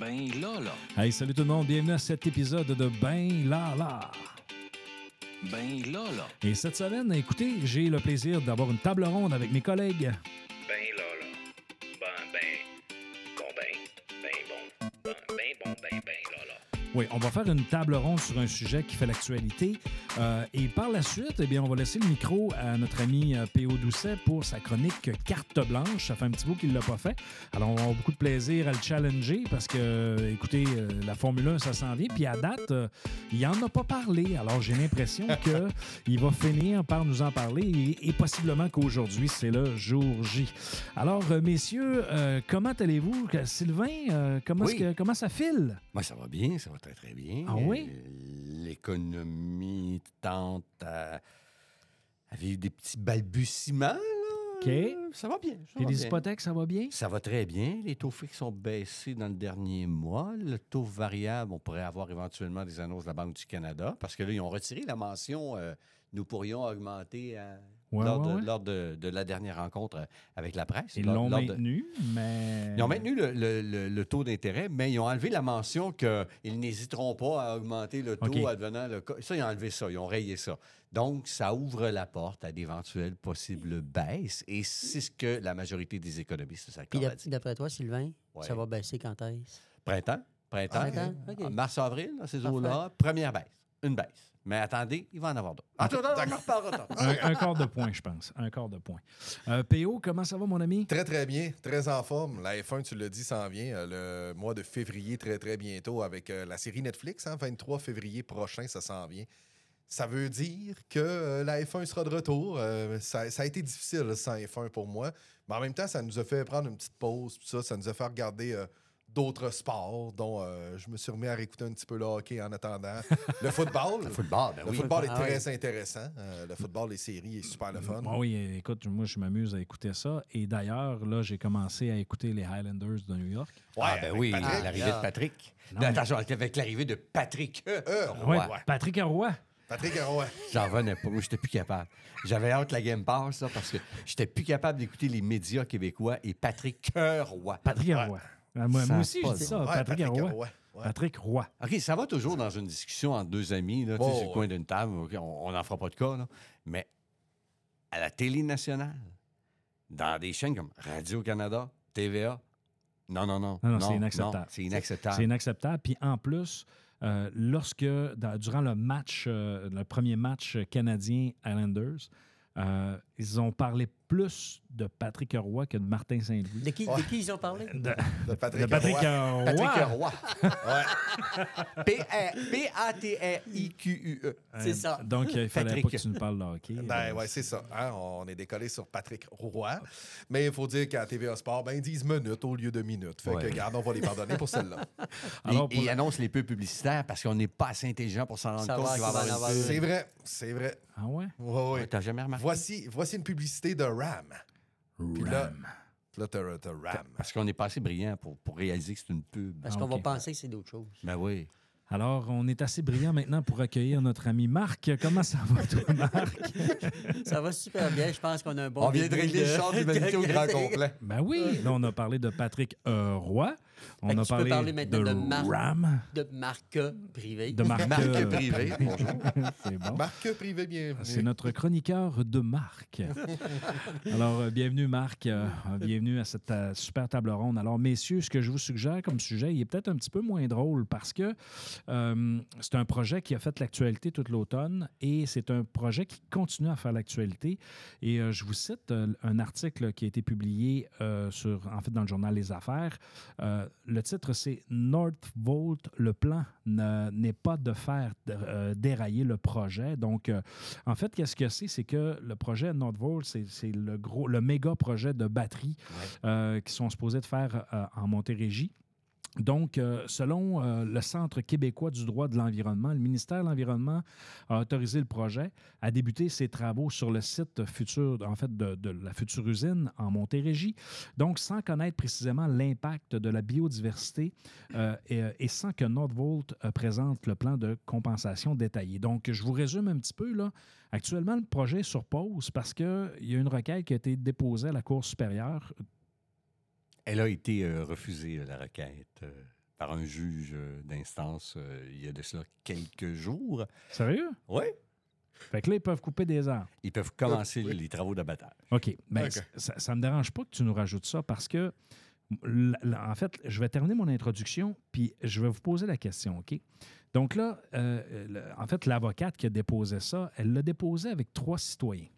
Ben là, là. Hey, salut tout le monde, bienvenue à cet épisode de Ben là là. Ben là, là. Et cette semaine, écoutez, j'ai le plaisir d'avoir une table ronde avec mes collègues. Oui, on va faire une table ronde sur un sujet qui fait l'actualité. Euh, et par la suite, eh bien, on va laisser le micro à notre ami euh, P.O. Doucet pour sa chronique Carte blanche. Ça fait un petit bout qu'il ne l'a pas fait. Alors, on va avoir beaucoup de plaisir à le challenger parce que, euh, écoutez, la Formule 1, ça s'en vient. Puis à date, euh, il n'en a pas parlé. Alors, j'ai l'impression qu'il va finir par nous en parler et, et possiblement qu'aujourd'hui, c'est le jour J. Alors, messieurs, euh, comment allez-vous? Sylvain, comment, est-ce Oui. que- comment ça file? Moi, ça va bien, ça va très, très bien. Ah oui? Euh, L'économie tente à, à vivre des petits balbutiements. là. OK. Ça va bien. Ça, Et va les bien. hypothèques, ça va bien? Ça va très bien. Les taux fixes sont baissés dans le dernier mois. Le taux variable, on pourrait avoir éventuellement des annonces de la Banque du Canada parce que là, ils ont retiré la mention euh, nous pourrions augmenter euh, Ouais, lors, ouais, de, ouais. lors de, de la dernière rencontre euh, avec la presse. Ils l'ont maintenu, mais. Ils ont maintenu le, le- le- le taux d'intérêt, mais ils ont enlevé la mention qu'ils n'hésiteront pas à augmenter le taux OK. advenant le cas. Ça, ils ont enlevé ça, ils ont rayé ça. Donc, ça ouvre la porte à d'éventuelles possibles baisses, et c'est ce que la majorité des économistes s'accordent à d'ap- dire. d'après toi, Sylvain, Ouais. ça va baisser quand est-ce? Printemps, printemps, Printemps, OK. en mars-avril, dans ces eaux-là, première baisse, une baisse. Mais attendez, il va en avoir d'autres. Attends, attends, on en reparlera tantôt. Un, un quart de point, je pense. Un quart de point. Euh, PO, comment ça va, mon ami? Très, très bien. Très en forme. La F1, tu l'as dit, s'en vient euh, le mois de février, très, très bientôt, avec euh, la série Netflix. hein, 23 février prochain, ça s'en vient. Ça veut dire que euh, la F1 sera de retour. Euh, ça, ça a été difficile sans F1 pour moi. Mais en même temps, ça nous a fait prendre une petite pause. puis Ça, ça nous a fait regarder euh, d'autres sports, dont euh, je me suis remis à réécouter un petit peu le hockey en attendant. Le football. Le football, ben Le oui. football est Ah très intéressant. Euh, le football, les séries, est super le fun. Ah oui, écoute, moi, je m'amuse à écouter ça. Et d'ailleurs, là, j'ai commencé à écouter les Highlanders de New York. ah, ben oui, l'arrivée de Patrick. Non, Attention, avec l'arrivée de Patrick euh, Euh, Roy. Ouais, Patrick Roy. Patrick Roy. J'en revenais pas. Moi, j'étais plus capable. J'avais hâte que la game passe, ça, parce que j'étais plus capable d'écouter les médias québécois et Patrick Roy. Patrick Roy. Ah, Moi, aussi, je dis ça. Ouais, Patrick, Patrick Roy. Roy. Ouais. Patrick Roy. OK, ça va toujours dans une discussion entre deux amis, là, Oh, sur le coin d'une table. OK, on n'en fera pas de cas, là. Mais à la télé nationale, dans des chaînes comme Radio-Canada, TVA, non, non, non. Non, non, c'est inacceptable. C'est inacceptable. C'est inacceptable. Puis en plus, euh, lorsque, dans- durant le match, euh, le premier match canadien Highlanders, euh, ils ont parlé plus de Patrick Roy que de Martin Saint-Louis. De qui, de qui ils ont parlé? De, De Patrick, de Patrick Roy. Patrick Roy. P-A-T-R-I-Q-U-E. C'est ça. Euh, Donc, il fallait Patrick. pas que tu nous parles de hockey. Ben Euh, ouais, c'est ça. hein, On est décollé sur Patrick Roy. Mais il faut dire qu'à TVA Sport, ben, ils disent minutes au lieu de minutes. Fait Ouais. que, regarde, on va les pardonner pour celle-là. Alors, et pour il la- annonce les peu publicitaires parce qu'on n'est pas assez intelligent pour s'en rendre compte qu'il va avoir. C'est vrai, c'est vrai. Ah ouais? Ouais, ouais. T'as jamais remarqué? Voici, voici une publicité de RAM. Puis là, Ram. là t'as t'as RAM. Parce qu'on n'est pas assez brillant pour, pour réaliser que c'est une pub. Parce Ah, qu'on va penser que c'est d'autres choses. Ben oui. Alors, on est assez brillant maintenant pour accueillir notre ami Marc. Comment ça va, toi, Marc? Ça va super bien. Je pense qu'on a un bon On vient de régler le char d'humanité au grand complet. Ben oui, là, on a parlé de Patrick euh, Roy. On Fait a tu peux parlé parler maintenant de Marc. Ram, De marque privée. de Marc. Marque euh, privée, bonjour. C'est bon. Marc Privé, bienvenue. C'est notre chroniqueur de Marc. Alors, euh, bienvenue Marc, Euh, bienvenue à cette super table ronde. Alors, messieurs, ce que je vous suggère comme sujet, il est peut-être un petit peu moins drôle parce que euh, c'est un projet qui a fait l'actualité toute l'automne et c'est un projet qui continue à faire l'actualité. Et euh, je vous cite euh, un article qui a été publié euh, sur, en fait, dans le journal Les Affaires. Le titre, c'est Northvolt, le plan ne- n'est pas de faire euh, dérailler le projet. Donc, euh, en fait, qu'est-ce que c'est? C'est que le projet Northvolt, c'est c'est le gros, le méga projet de batterie euh, qui sont supposés de faire en Montérégie. Donc, euh, selon euh, le Centre québécois du droit de l'environnement, le ministère de l'Environnement a autorisé le projet à débuter ses travaux sur le site futur, en fait, de, la future usine en Montérégie. Donc, sans connaître précisément l'impact de la biodiversité euh, et, sans que Northvolt euh, présente le plan de compensation détaillé. Donc, je vous résume un petit peu. Là. Actuellement, le projet est sur pause parce qu'il y a une requête qui a été déposée à la Cour supérieure Elle a été euh, refusée, la requête. euh, par un juge euh, d'instance euh, il y a de cela quelques jours. Sérieux? Oui. Fait que là, ils peuvent couper des arbres. Ils peuvent commencer oui. les travaux d'abattage. OK. Ben, OK. c- Ça ne me dérange pas que tu nous rajoutes ça parce que, en fait, je vais terminer mon introduction, puis je vais vous poser la question, OK? Donc là, euh, le- en fait, l'avocate qui a déposé ça, elle l'a déposé avec trois citoyens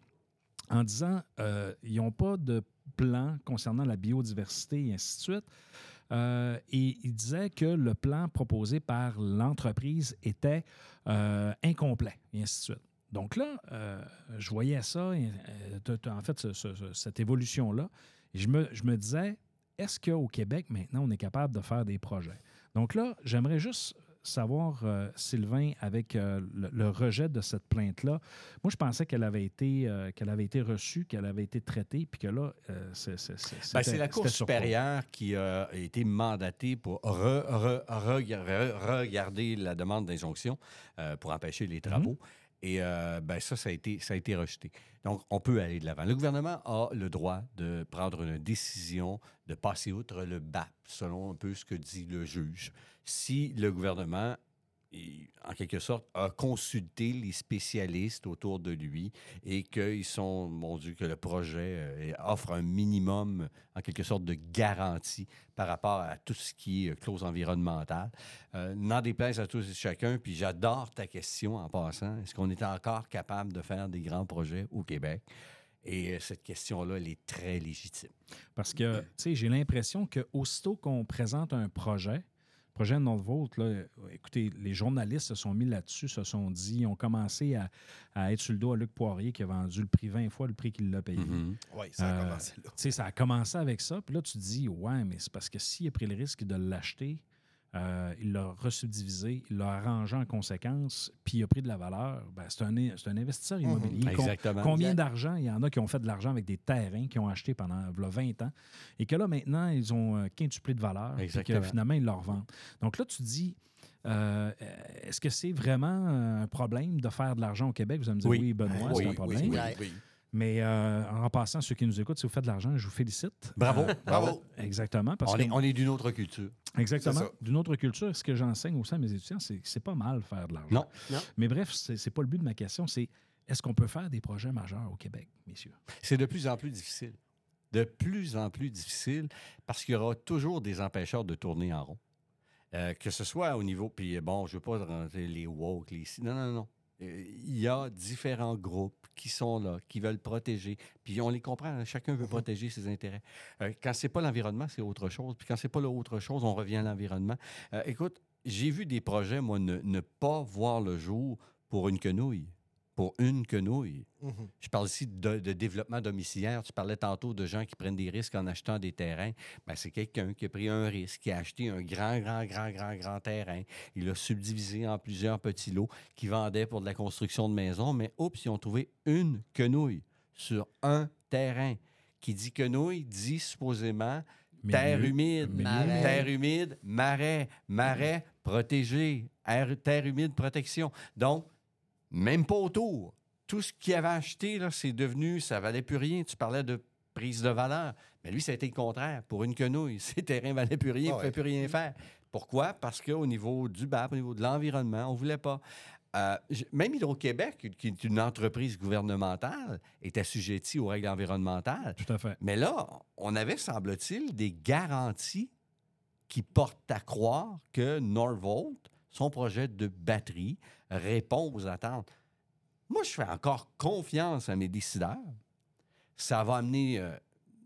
en disant euh, ils n'ont pas de plan concernant la biodiversité et ainsi de suite. Euh, et il disait que le plan proposé par l'entreprise était euh, incomplet, et ainsi de suite. Donc là, euh, je voyais ça, en fait, ce- ce- ce- cette évolution-là, et je me, je me disais, est-ce qu'au Québec, maintenant, on est capable de faire des projets? Donc là, j'aimerais juste savoir, euh, Sylvain, avec euh, le, le rejet de cette plainte-là, moi, je pensais qu'elle avait été, euh, qu'elle avait été reçue, qu'elle avait été traitée, puis que là, c'est c'est- c'est- Ben, c'est la Cour supérieure qui a été mandatée pour re- re- rega- re- regarder la demande d'injonction pour empêcher les travaux. Et euh, ben, ça, ça a, été, ça a été rejeté. Donc, on peut aller de l'avant. Le gouvernement a le droit de prendre une décision de passer outre le BAP, selon un peu ce que dit le juge. Si le gouvernement en quelque sorte, a consulté les spécialistes autour de lui et qu'ils sont, mon Dieu, que le projet euh, offre un minimum, en quelque sorte, de garantie par rapport à tout ce qui est euh, clause environnementale. Euh, N'en déplaise à tous et chacun, puis j'adore ta question en passant. Est-ce qu'on est encore capable de faire des grands projets au Québec? Et cette question-là, elle est très légitime. Parce que, tu sais, j'ai l'impression qu'aussitôt qu'on présente un projet, projet de notre vôtre, là, écoutez, les journalistes se sont mis là-dessus, se sont dit, ont commencé à, à être sur le dos à Luc Poirier qui a vendu le prix 20 fois le prix qu'il l'a payé. Oui, ça a Euh, commencé là. Tu sais, ça a commencé avec ça. Puis là, tu te dis, ouais, mais c'est parce que s'il a pris le risque de l'acheter, euh, il l'a resubdivisé, il l'a arrangé en conséquence, puis il a pris de la valeur, ben, c'est un, c'est un investisseur immobilier. Com- Exactement. Combien Exact. d'argent? Il y en a qui ont fait de l'argent avec des terrains qu'ils ont achetés pendant v'là 20 ans et que là, maintenant, ils ont euh, quintuplé de valeur et que finalement, ils leur vendent. Donc là, tu dis, euh, est-ce que c'est vraiment un problème de faire de l'argent au Québec? Vous allez me dire, oui, Oui. Benoît, Oui, c'est un oui, problème. oui. Mais euh, en passant, ceux qui nous écoutent, si vous faites de l'argent, je vous félicite. Bravo. Euh, Bravo. Exactement. Parce On que, est, on est d'une autre culture. exactement. D'une autre culture, ce que j'enseigne aussi à mes étudiants, c'est que c'est pas mal faire de l'argent. Non. Non. Mais bref, c'est c'est pas le but de ma question. C'est est-ce qu'on peut faire des projets majeurs au Québec, messieurs? C'est de plus en plus difficile. De plus en plus difficile parce qu'il y aura toujours des empêcheurs de tourner en rond. Euh, que ce soit au niveau. Puis bon, je ne veux pas rentrer les woke, les. Non, non, non. Euh, Il y a différents groupes qui sont là, qui veulent protéger. Puis on les comprend, hein, chacun veut protéger ses intérêts. Euh, quand c'est pas l'environnement, c'est autre chose. Puis quand c'est pas l'autre chose, on revient à l'environnement. Euh, écoute, j'ai vu des projets, moi, ne, ne pas voir le jour pour une quenouille. Pour une quenouille. Mhm. Je parle ici de, de développement domiciliaire. Tu parlais tantôt de gens qui prennent des risques en achetant des terrains. Ben, c'est quelqu'un qui a pris un risque, qui a acheté un grand, grand, grand, grand, grand terrain. Il l'a subdivisé en plusieurs petits lots qui vendaient pour de la construction de maisons. Mais oups, ils ont trouvé une quenouille sur un terrain. Qui dit quenouille dit supposément terre humide, Marais. terre humide, marais, marais protégé, terre humide protection. Donc, même pas autour. Tout ce qu'il avait acheté, là, c'est devenu, ça valait plus rien. Tu parlais de prise de valeur. Mais lui, ça a été le contraire. Pour une quenouille, ses terrains valaient plus rien, il ne Ah pouvait plus rien faire. Pourquoi? Parce qu'au niveau du BAP, au niveau de l'environnement, on ne voulait pas. Euh, même Hydro-Québec, qui est une entreprise gouvernementale, est assujettie aux règles environnementales. Tout à fait. Mais là, on avait, semble-t-il, des garanties qui portent à croire que Norvolt, son projet de batterie, répond aux attentes. Moi, je fais encore confiance à mes décideurs. Ça va amener euh,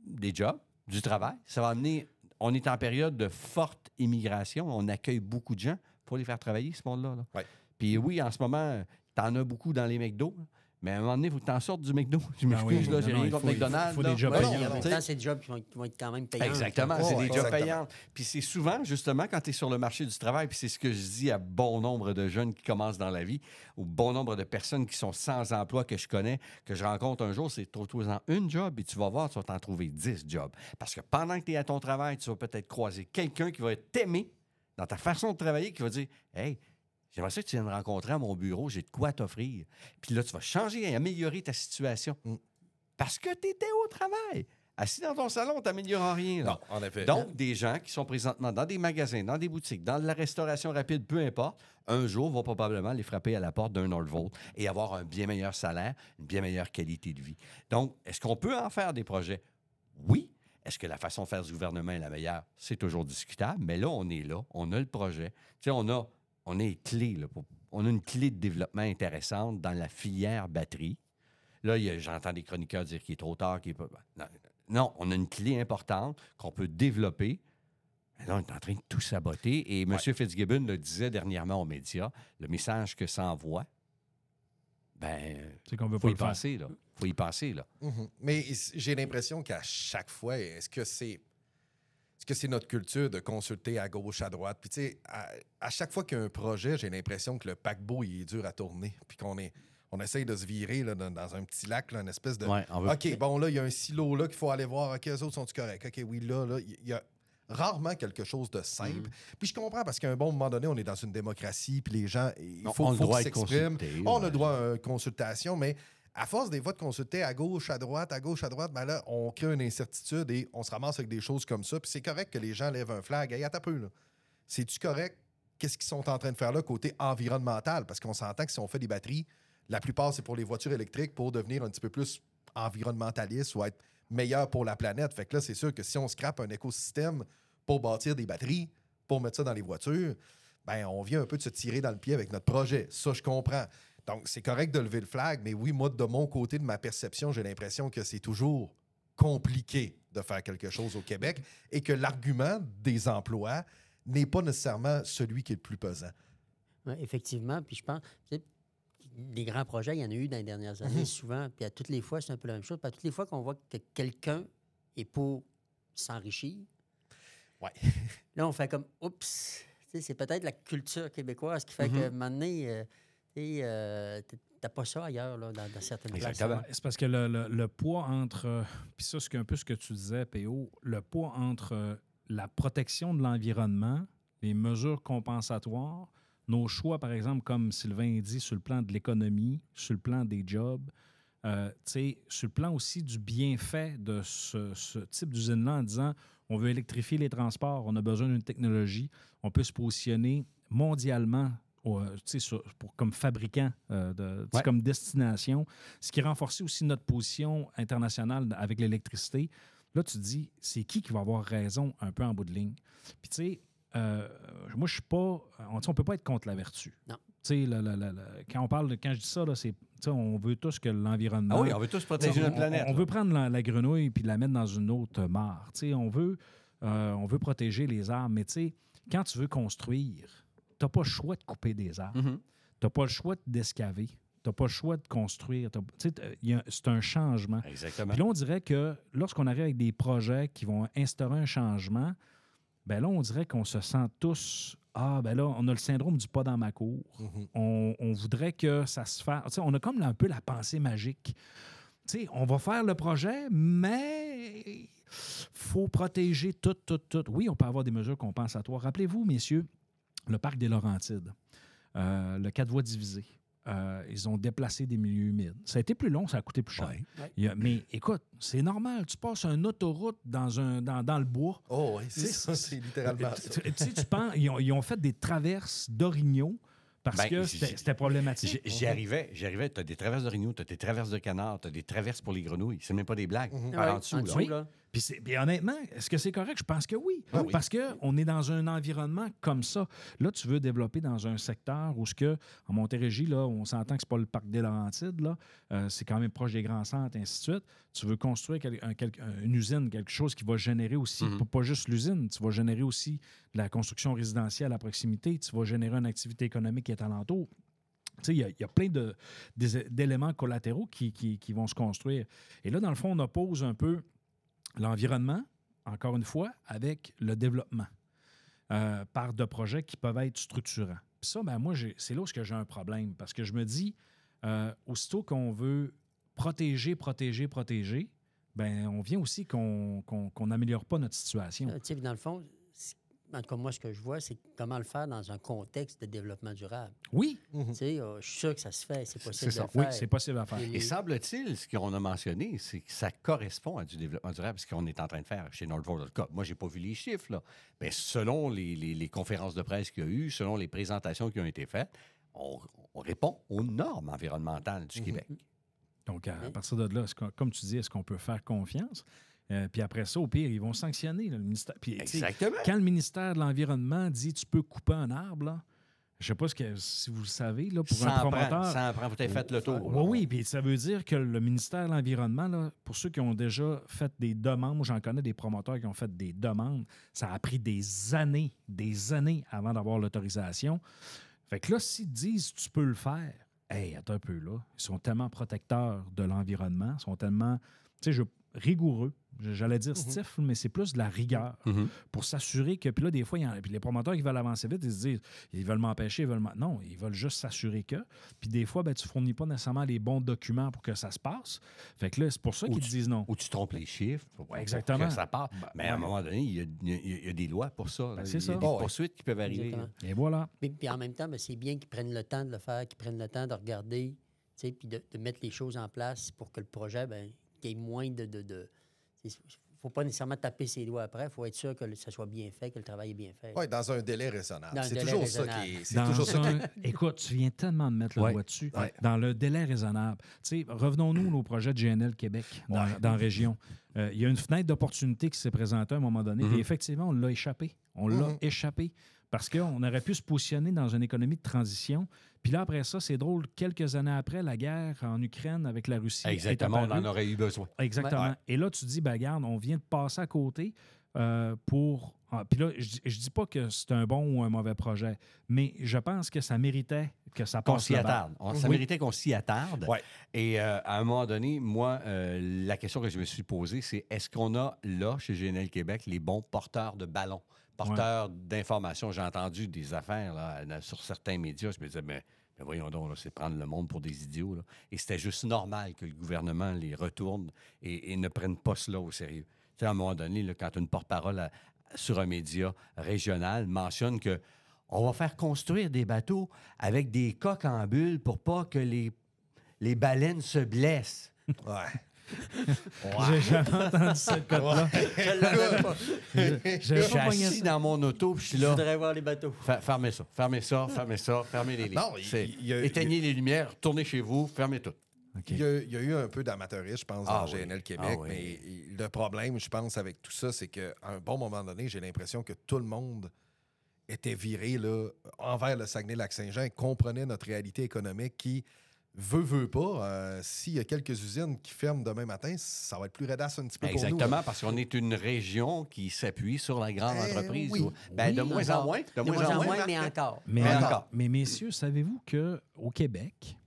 des jobs, du travail. Ça va amener. On est en période de forte immigration. On accueille beaucoup de gens. Il faut les faire travailler, ce monde-là. là. Ouais. Puis oui, en ce moment, t'en as beaucoup dans les McDo. là. Mais à un moment donné, il faut que t'en sortes du McDo. Je oui, m'excuse, là, non, j'ai rien il contre faut- il McDonald's. faut là. des jobs payants. en même Tu sais, temps, c'est des jobs qui vont, qui vont être quand même payants. Exactement, c'est ouais, des jobs payants. Puis c'est souvent, justement, quand tu es sur le marché du travail, puis c'est ce que je dis à bon nombre de jeunes qui commencent dans la vie, ou bon nombre de personnes qui sont sans emploi que je connais, que je rencontre un jour, c'est trouve-toi-en une job et tu vas voir, tu vas t'en trouver 10 jobs. Parce que pendant que tu es à ton travail, tu vas peut-être croiser quelqu'un qui va t'aimer dans ta façon de travailler, qui va dire Hey, J'aimerais ça que tu viennes me rencontrer à mon bureau, j'ai de quoi t'offrir. Puis là, tu vas changer et améliorer ta situation. Mm. Parce que tu étais au travail. Assis dans ton salon, tu n'améliores rien. là. Non, en effet. Donc, des gens qui sont présentement dans des magasins, dans des boutiques, dans de la restauration rapide, peu importe, un jour vont probablement aller frapper à la porte d'un Nordvolt et avoir un bien meilleur salaire, une bien meilleure qualité de vie. Donc, est-ce qu'on peut en faire des projets? Oui. Est-ce que la façon de faire du gouvernement est la meilleure? C'est toujours discutable, mais là, on est là, on a le projet. Tu sais, on a, on a les clés, là, pour- on a une clé de développement intéressante dans la filière batterie. Là, j'entends des chroniqueurs dire qu'il est trop tard, qu'il est pas. Non, non, on a une clé importante qu'on peut développer. Mais Là, on est en train de tout saboter. Et M. Fitzgibbon le disait dernièrement aux médias, le message que ça envoie, ben, C'est qu'on veut faut pas y penser, là. faut y penser, là. Mhm. Mais is- j'ai l'impression qu'à chaque fois, est-ce que c'est est-ce que c'est notre culture de consulter à gauche, à droite? Puis, tu sais, à, à chaque fois qu'il y a un projet, j'ai l'impression que le paquebot, il est dur à tourner. Puis qu'on est, on essaye de se virer là, dans, dans un petit lac, là, une espèce de. Ouais, veut- OK, bon, là, il y a un silo là qu'il faut aller voir. OK, eux autres sont-ils corrects? OK, oui, là, là, il y a rarement quelque chose de simple. Mm. Puis je comprends parce qu'à un bon moment donné, on est dans une démocratie, puis les gens, il faut, on a le faut droit qu'ils s'expriment. On a ouais. le droit à une consultation, mais à force des fois de à gauche, à droite, à gauche, à droite, ben là, on crée une incertitude et on se ramasse avec des choses comme ça. Puis c'est correct que les gens lèvent un flag. Hey, attends peu, là. C'est-tu correct? Qu'est-ce qu'ils sont en train de faire là côté environnemental? Parce qu'on s'entend que si on fait des batteries, la plupart, c'est pour les voitures électriques pour devenir un petit peu plus environnementaliste ou être meilleur pour la planète. Fait que là, c'est sûr que si on scrape un écosystème pour bâtir des batteries, pour mettre ça dans les voitures, ben on vient un peu de se tirer dans le pied avec notre projet. Ça, je comprends. Donc, c'est correct de lever le flag, mais oui, moi, de mon côté, de ma perception, j'ai l'impression que c'est toujours compliqué de faire quelque chose au Québec et que l'argument des emplois n'est pas nécessairement celui qui est le plus pesant. Ouais, effectivement. Puis je pense, tu sais, des grands projets, il y en a eu dans les dernières années, Mhm. souvent. Puis à toutes les fois, c'est un peu la même chose. Puis à toutes les fois qu'on voit que quelqu'un est pour s'enrichir, Ouais. là, on fait comme oups. C'est peut-être la culture québécoise qui fait Mhm. que maintenant, euh, tu sais, euh, t- t'as pas ça ailleurs, là, dans, dans certaines places. Exactement. C'est parce que le, le- le poids entre. euh, Puis ça, c'est un peu ce que tu disais, PO. Le poids entre euh, la protection de l'environnement, les mesures compensatoires, nos choix, par exemple, comme Sylvain dit, sur le plan de l'économie, sur le plan des jobs, euh, tu sais, sur le plan aussi du bienfait de ce, ce type d'usine-là en disant on veut électrifier les transports, on a besoin d'une technologie, on peut se positionner mondialement au- euh, sur- pour- comme fabricant, euh, de, Ouais. comme destination, ce qui renforçait aussi notre position internationale avec l'électricité. Là, tu te dis, c'est qui qui va avoir raison un peu en bout de ligne? Puis, tu sais, euh, moi, je suis pas. On ne peut pas être contre la vertu. Non. Tu sais, le- le- le- le- quand on parle de. Quand je dis ça, là, c'est. tu sais, On veut tous que l'environnement. Ah oui, on veut tous protéger notre planète. on veut prendre la, la grenouille puis la mettre dans une autre mare. Tu sais, on, veut, euh, on veut protéger les arbres, mais tu sais, quand tu veux construire, n'as pas le choix de couper des arbres. Mhm. Tu n'as pas le choix d'escaver. Tu n'as pas le choix de construire. C'est un changement. Exactement. Puis là, on dirait que lorsqu'on arrive avec des projets qui vont instaurer un changement, ben là, on dirait qu'on se sent tous. Ah, ben là, on a le syndrome du pas dans ma cour. Mhm. On, on voudrait que ça se fasse. On a comme un peu la pensée magique. On va faire le projet, mais faut protéger tout, tout, tout. Oui, on peut avoir des mesures compensatoires. Rappelez-vous, messieurs, le parc des Laurentides, euh, le quatre voies divisé. Euh, ils ont déplacé des milieux humides. Ça a été plus long, ça a coûté plus cher. Ouais. Il y a- mais écoute, c'est normal. Tu passes une autoroute dans, un, dans, dans le bois. Oh, oui, c'est ça, c'est littéralement ça. Tu tu sais, tu penses, ils ont, ils ont fait des traverses d'orignaux parce Ben, que c'était problématique. J'y arrivais, j'y arrivais. Tu as des traverses de rignaux, tu as des traverses de canards, tu as des traverses pour les grenouilles. C'est même pas des blagues. Mhm. Par Ouais, en dessous, en là. dessous, Oui. là. Puis, honnêtement, est-ce que c'est correct? Je pense que oui. Ah oui. Parce qu'on est dans un environnement comme ça. Là, tu veux développer dans un secteur où, ce que, en Montérégie, là, on s'entend que c'est pas le parc des Laurentides, là, euh, c'est quand même proche des grands centres, ainsi de suite. Tu veux construire quel- un- quel- une usine, quelque chose qui va générer aussi, Mhm. pas, pas juste l'usine, tu vas générer aussi de la construction résidentielle à proximité, tu vas générer une activité économique qui est alentour. Tu sais, Il y, a- il y a plein d'éléments collatéraux qui, qui- qui vont se construire. Et là, dans le fond, on oppose un peu l'environnement, encore une fois, avec le développement euh, par de projets qui peuvent être structurants. Puis ça, ben, moi, c'est là que j'ai un problème, parce que je me dis, euh, aussitôt qu'on veut protéger, protéger, protéger, ben, on vient aussi qu'on n'améliore pas notre situation. Euh, dans le fond, en tout cas, moi, ce que je vois, c'est comment le faire dans un contexte de développement durable. Oui, Tu sais, euh, je suis sûr que ça se fait, c'est possible de ça. le oui, faire. c'est possible à faire. Et- Et semble-t-il, ce qu'on a mentionné, c'est que ça correspond à du développement durable, ce qu'on est en train de faire chez Northvolt. Moi, je n'ai pas vu les chiffres, là. Mais selon les, les- les conférences de presse qu'il y a eu, selon les présentations qui ont été faites, on, on répond aux normes environnementales du Québec. Donc, à, à partir de là, comme tu dis, est-ce qu'on peut faire confiance? Euh, puis après ça, au pire, ils vont sanctionner là, le ministère. Puis, Exactement. quand le ministère de l'Environnement dit tu peux couper un arbre, là, je sais pas ce que, si vous le savez, là, pour Ça un promoteur. prend, ça en prend. Vous avez fait le tour. Oui, oui, puis ça veut dire que le ministère de l'Environnement, pour ceux qui ont déjà fait des demandes, moi j'en connais des promoteurs qui ont fait des demandes, ça a pris des années, des années avant d'avoir l'autorisation. Fait que là, s'ils disent tu peux le faire, hey, attends un peu là, ils sont tellement protecteurs de l'environnement, ils sont tellement, tu sais, je- rigoureux. J'allais dire stiff, mais c'est plus de la rigueur Mhm. pour s'assurer que. Puis là, des fois, il y en a- puis les promoteurs qui veulent avancer vite, ils se disent ils veulent m'empêcher, ils veulent. m'en- Non, ils veulent juste s'assurer que. Puis des fois, ben, tu fournis pas nécessairement les bons documents pour que ça se passe. Fait que là, c'est pour ça qu'ils disent non. Ou tu trompes les chiffres. pour- pour- pour exactement. que ça part. Ben, Mais à un moment donné, il y a, il y a- il y a des lois pour ça. Ben, Il c'est y a ça. des Oh, poursuites qui peuvent arriver. Exactement. Et voilà. Puis, puis en même temps, ben, c'est bien qu'ils prennent le temps de le faire, qu'ils prennent le temps de regarder, tu sais, puis de, de mettre les choses en place pour que le projet, ben, qu'il y ait moins de... de, de il ne faut pas nécessairement taper ses doigts après, il faut être sûr que ça soit bien fait, que le travail est bien fait. Oui, dans un délai raisonnable. C'est toujours ça qui est. Ça qui Écoute, tu viens tellement de mettre le Ouais. doigt dessus. Ouais. Dans le délai raisonnable. Tu sais, revenons-nous au projet de GNL Québec dans, Ouais. dans la région. Euh, il y a une fenêtre d'opportunité qui s'est présentée à un moment donné. Mhm. Et effectivement, on l'a échappé. On l'a Mhm. échappé. Parce qu'on aurait pu se positionner dans une économie de transition. Puis là, après ça, c'est drôle, quelques années après, la guerre en Ukraine avec la Russie. est Exactement, on en aurait eu besoin. Exactement. Ouais. Et là, tu dis, ben, regarde, on vient de passer à côté euh, pour. ah, Puis là, je, dis- je dis pas que c'est un bon ou un mauvais projet, mais je pense que ça méritait que ça Qu'on passe s'y là-bas. attarde. On- Ça Oui. méritait qu'on s'y attarde. Ouais. Et euh, à un moment donné, moi, euh, la question que je me suis posée, c'est est-ce qu'on a là, chez GNL Québec, les bons porteurs de ballons, porteurs d'informations? J'ai entendu des affaires là, sur certains médias. Je me disais, mais, mais voyons donc, c'est prendre le monde pour des idiots. Et c'était juste normal que le gouvernement les retourne et, ne prenne pas cela au sérieux. Tu sais, à un moment donné, quand une porte-parole sur un média régional mentionne que on va faire construire des bateaux avec des coques en bulles pour pas que les, les baleines se blessent. J'ai jamais entendu cette cote-là. Je l'avais pas. J'avais Je suis assis ça. dans mon auto, puis je suis Je là. voudrais voir les bateaux. Fer- Fermez ça, fermez ça, fermez ça, fermez les lignes. Non, il- C'est- il y a- Éteignez les lumières, retournez chez vous, fermez tout. OK. Il, y a, il y a eu un peu d'amateurisme, je pense, Ah dans oui. GNL Québec. Ah oui. Mais le problème, je pense, avec tout ça, c'est qu'à un bon moment donné, j'ai l'impression que tout le monde était viré là, envers le Saguenay-Lac-Saint-Jean et comprenait notre réalité économique qui, veut, veut pas, euh, s'il y a quelques usines qui ferment demain matin, ça va être plus redasse un petit peu pour nous. Exactement, parce qu'on est une région qui s'appuie sur la grande Eh entreprise. oui. Ben, de moins en Encore. moins. De, De moins en moins, mais encore. Mais, Mais mais, encore. messieurs, savez-vous qu'au Québec,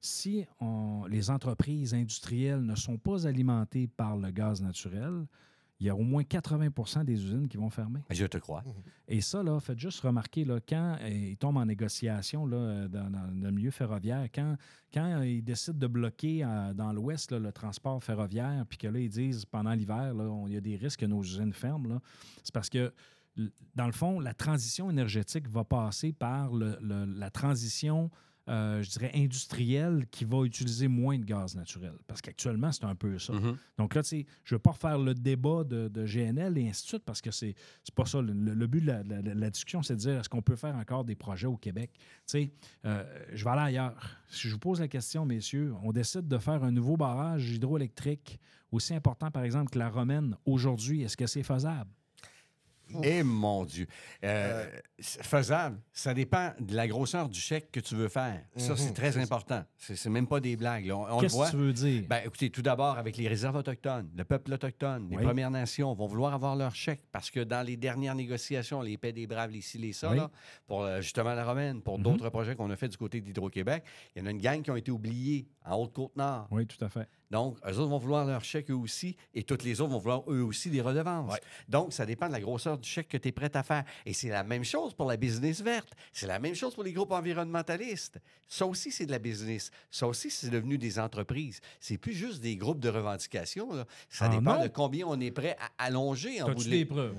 si on- les entreprises industrielles ne sont pas alimentées par le gaz naturel, il y a au moins 80 des usines qui vont fermer. Je te crois. Et ça, là, faites juste remarquer, là, quand euh, ils tombent en négociation là, euh, dans, dans le milieu ferroviaire, quand, quand euh, ils décident de bloquer euh, dans l'Ouest le transport ferroviaire, puis que là, ils disent pendant l'hiver, il y a des risques que nos usines ferment, là, c'est parce que, dans le fond, la transition énergétique va passer par le- le- la transition, euh, je dirais, industrielle qui va utiliser moins de gaz naturel. Parce qu'actuellement, c'est un peu ça. Mhm. Donc là, tu sais, je ne veux pas refaire le débat de, de GNL et ainsi de suite parce que c'est pas ça. Le, le- le but de la, la- la discussion, c'est de dire est-ce qu'on peut faire encore des projets au Québec? Tu sais, euh, je vais aller ailleurs. Si je vous pose la question, messieurs, on décide de faire un nouveau barrage hydroélectrique aussi important, par exemple, que la Romaine aujourd'hui, est-ce que c'est faisable? Eh mon Dieu. Euh, c'est faisable. Ça dépend de la grosseur du chèque que tu veux faire. Ça, c'est Mhm, très important. C'est même pas des blagues. là. On, on le Qu'est-ce voit. que tu veux dire? Ben, écoutez, tout d'abord, avec les réserves autochtones, le peuple autochtone, les Oui. Premières Nations vont vouloir avoir leur chèque parce que dans les dernières négociations, les paix des braves, les ci, les ça, Oui. là, pour euh, justement la Romaine, pour Mhm. d'autres projets qu'on a fait du côté d'Hydro-Québec, il y en a une gang qui ont été oubliés en Haute-Côte-Nord. oui, tout à fait. Donc, eux autres vont vouloir leur chèque eux aussi, et toutes les autres vont vouloir eux aussi des redevances. Ouais. Donc, ça dépend de la grosseur du chèque que tu es prêt à faire. Et c'est la même chose pour la business verte. C'est la même chose pour les groupes environnementalistes. Ça aussi, c'est de la business. Ça aussi, c'est devenu des entreprises. C'est plus juste des groupes de revendication. là. Ça Ah dépend non? de combien on est prêt à allonger en bout de des preuves?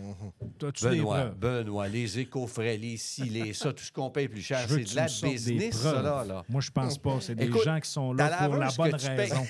T'as-tu des Benoît, preuves? Benoît, les éco-frais, les ci, les ça, tout ce qu'on paye plus cher, c'est de la business, ça, là. là. Moi, je pense pas. C'est des Écoute, gens qui sont là pour la bonne raison.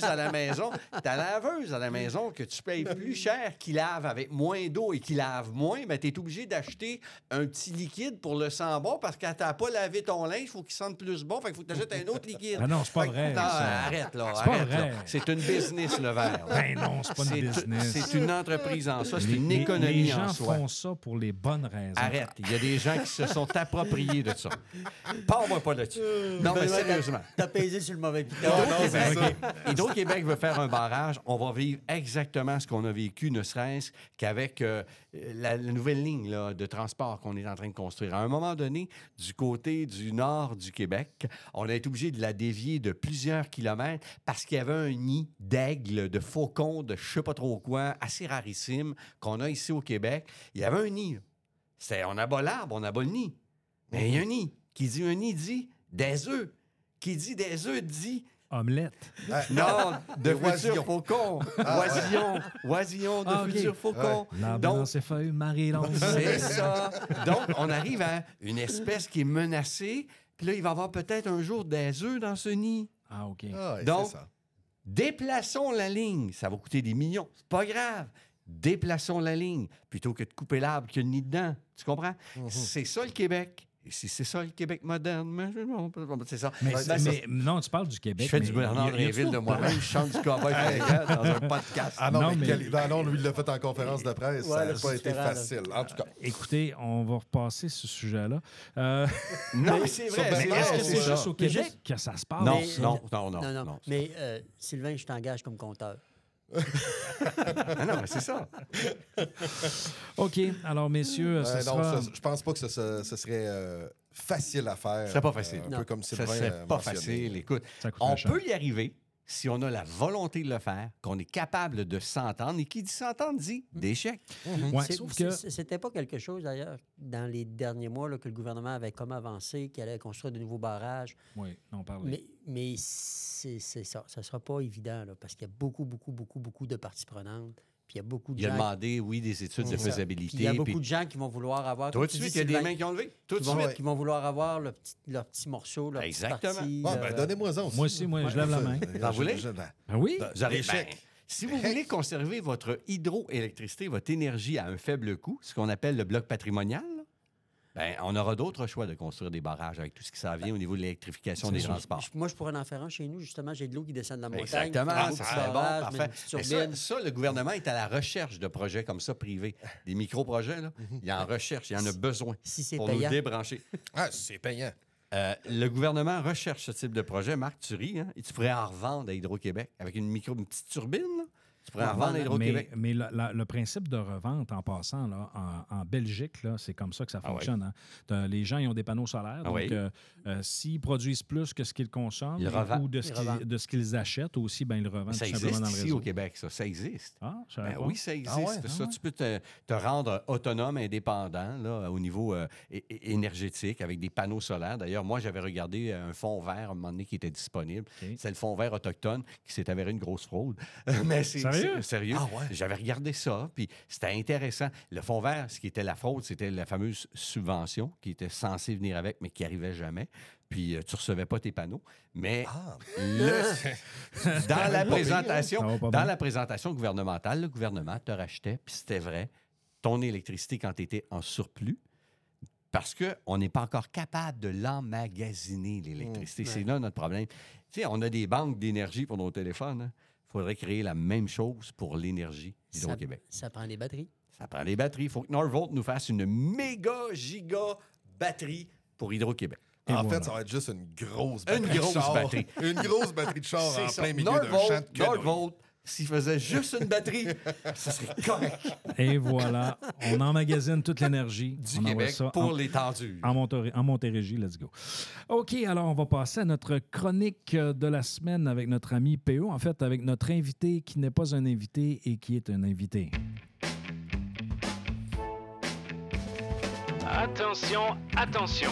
Laveuse à la maison, ta laveuse à la maison que tu payes plus cher, qui lave avec moins d'eau et qui lave moins, ben, tu es obligé d'acheter un petit liquide pour le sang bon parce que quand t'as pas lavé ton linge, il faut qu'il sente plus bon. Fait qu'il faut que tu achètes un autre liquide. Ah non, c'est pas Fait que- vrai, Non, ça. arrête là. C'est pas arrête, là. vrai. C'est une business, le verre. là. Ben non, c'est pas une business. C'est une entreprise en soi, c'est Les- une les- économie Les gens en soi. font ça pour les bonnes raisons. Arrête, il y a des gens qui se sont appropriés de ça. Parle-moi pas là-dessus. Non, mais sérieusement. T'as pesé sur le mauvais piton. Non, non, c'est ça. Hydro-Québec veut faire un barrage. On va vivre exactement ce qu'on a vécu, ne serait-ce qu'avec euh, la, nouvelle ligne de transport qu'on est en train de construire. À un moment donné, du côté du nord du Québec, on a été obligé de la dévier de plusieurs kilomètres parce qu'il y avait un nid d'aigles, de faucons, de je sais pas trop quoi, assez rarissime qu'on a ici au Québec. Il y avait un nid. C'est- on abat l'arbre, on abat le nid. Mais il y a un nid. Qui dit un nid dit des œufs. Qui dit des œufs dit Omelette. non, de oisillons. faucons. Ah, ouais. Oisillons. Oisillons de Ah, ok. futurs faucons. L'arbre Donc, dans ses feuilles, c'est ça. Donc, on arrive à une espèce qui est menacée. Puis là, il va y avoir peut-être un jour des œufs dans ce nid. Ah, OK. Ah, ouais, Donc, ça. Déplaçons la ligne. Ça va coûter des millions. C'est pas grave. Déplaçons la ligne plutôt que de couper l'arbre qui a le nid dedans. Tu comprends? Mhm. C'est ça le Québec. Et si c'est ça le Québec moderne, mais je- non, c'est ça. Mais, non, tu parles du Québec. Je fais mais du Bernard Drinville de moi-même. Je chante du cowboy dans un podcast. Ah non, Non, mais, mais- quel- non, non, lui, il l'a fait en conférence de presse. Ouais, ça n'a pas été là. facile. En tout cas, Écoutez, on va repasser ce sujet-là. Euh, Non, mais c'est vrai. Ben mais est-ce que c'est juste au Québec que ça se passe? Non, Mais- non, non, non. Non, non. non. Mais euh, Sylvain, je t'engage comme compteur. Ah non, mais c'est ça. OK. Alors, messieurs, euh, ce non, sera... ça- je pense pas que ce, ce- ce serait euh, facile à faire. Ce serait pas facile. Euh, un Non. peu comme Ça Sylvain serait euh, pas mentionné. facile. Écoute, Ça on cher. peut y arriver si on a la volonté de le faire, qu'on est capable de s'entendre. Et qui dit s'entendre dit. Ouais, sauf que... c'est- C'était pas quelque chose, d'ailleurs, dans les derniers mois, là, que le gouvernement avait comme avancé, qu'il allait construire de nouveaux barrages. Oui, on parle. Mais, mais c'est c'est ça. Ça sera pas évident, là, parce qu'il y a beaucoup, beaucoup, beaucoup, beaucoup de parties prenantes. Puis il y a beaucoup de Il a gens... demandé, oui, des études de faisabilité. il y a beaucoup puis- de gens qui vont vouloir avoir... Tout de suite, il y a des mains qui ont levé. Tout de suite. qui vont vouloir avoir le petit, leur petit morceau, leur petite Exactement. partie, Bon, ben, euh, donnez-moi ça aussi. Moi aussi, moi, je lève la main. T'en voulez? Je- je- Ben oui? Vous avez- Des ben, si vous voulez conserver votre hydroélectricité, votre énergie à un faible coût, ce qu'on appelle le bloc patrimonial, ben, on aura d'autres choix de construire des barrages avec tout ce qui s'en vient au niveau de l'électrification des transports. Je- Moi, je pourrais en faire un chez nous, justement. J'ai de l'eau qui descend de la montagne. Exactement, un ça serait bon, barrage, parfait. Mais ça, ça, le gouvernement est à la recherche de projets comme ça privés, des micro-projets. Là. Il en recherche, il en a besoin Si c'est pour nous payant. débrancher. Ah, c'est payant. Euh, le gouvernement recherche ce type de projet. Marc, tu ris, hein? Et tu pourrais en revendre à Hydro-Québec avec une micro, une petite turbine. Tu pourrais en revendre à Mais, Hydro-Québec. mais le, la- le principe de revente, en passant, là, en, en Belgique, là, c'est comme ça que ça Ah fonctionne. hein. Les gens, ils ont des panneaux solaires. Ah donc, oui. euh, euh, s'ils produisent plus que ce qu'ils consomment Ils ou de ce Ils qu'ils, revendent. de ce qu'ils achètent aussi, ben, ils le revendent Ça tout simplement existe dans le ici réseau. au Québec, ça. Ça existe. Ah, Ben oui, ça existe. Ah ouais, ah ça, ouais. tu peux te, te rendre autonome, indépendant là, au niveau euh, énergétique avec des panneaux solaires. D'ailleurs, moi, j'avais regardé un fond vert à un moment donné qui était disponible. C'est le fond vert autochtone qui s'est avéré une grosse fraude. Mais c'est Sérieux? Ah ouais? J'avais regardé ça, puis c'était intéressant. Le fond vert, ce qui était la fraude, c'était la fameuse subvention qui était censée venir avec, mais qui arrivait jamais. Puis euh, tu recevais pas tes panneaux. Mais Ah, le- dans la présentation, dans la gouvernementale, le gouvernement te rachetait, puis c'était vrai, ton électricité quand tu étais en surplus, parce qu'on n'est pas encore capable de l'emmagasiner, l'électricité. C'est là notre problème. Tu sais, on a des banques d'énergie pour nos téléphones. Il faudrait créer la même chose pour l'énergie d'Hydro-Québec. ça prend des batteries. Ça prend des batteries. Il faut que Norvolt nous fasse une méga giga batterie pour Hydro-Québec. Et en voilà. fait, ça va être juste une grosse Une batterie. de grosse char. batterie. Une grosse batterie de char en ça. plein milieu d'un champ de. S'il faisait juste une batterie, ça serait correct. Et voilà, on emmagasine toute l'énergie. Du on Québec ça pour en- les tendus. En, Montérégie, en Montérégie, let's go. OK, alors on va passer à notre chronique euh, de la semaine avec notre ami PO. En fait, avec notre invité qui n'est pas un invité et qui est un invité. Attention, attention.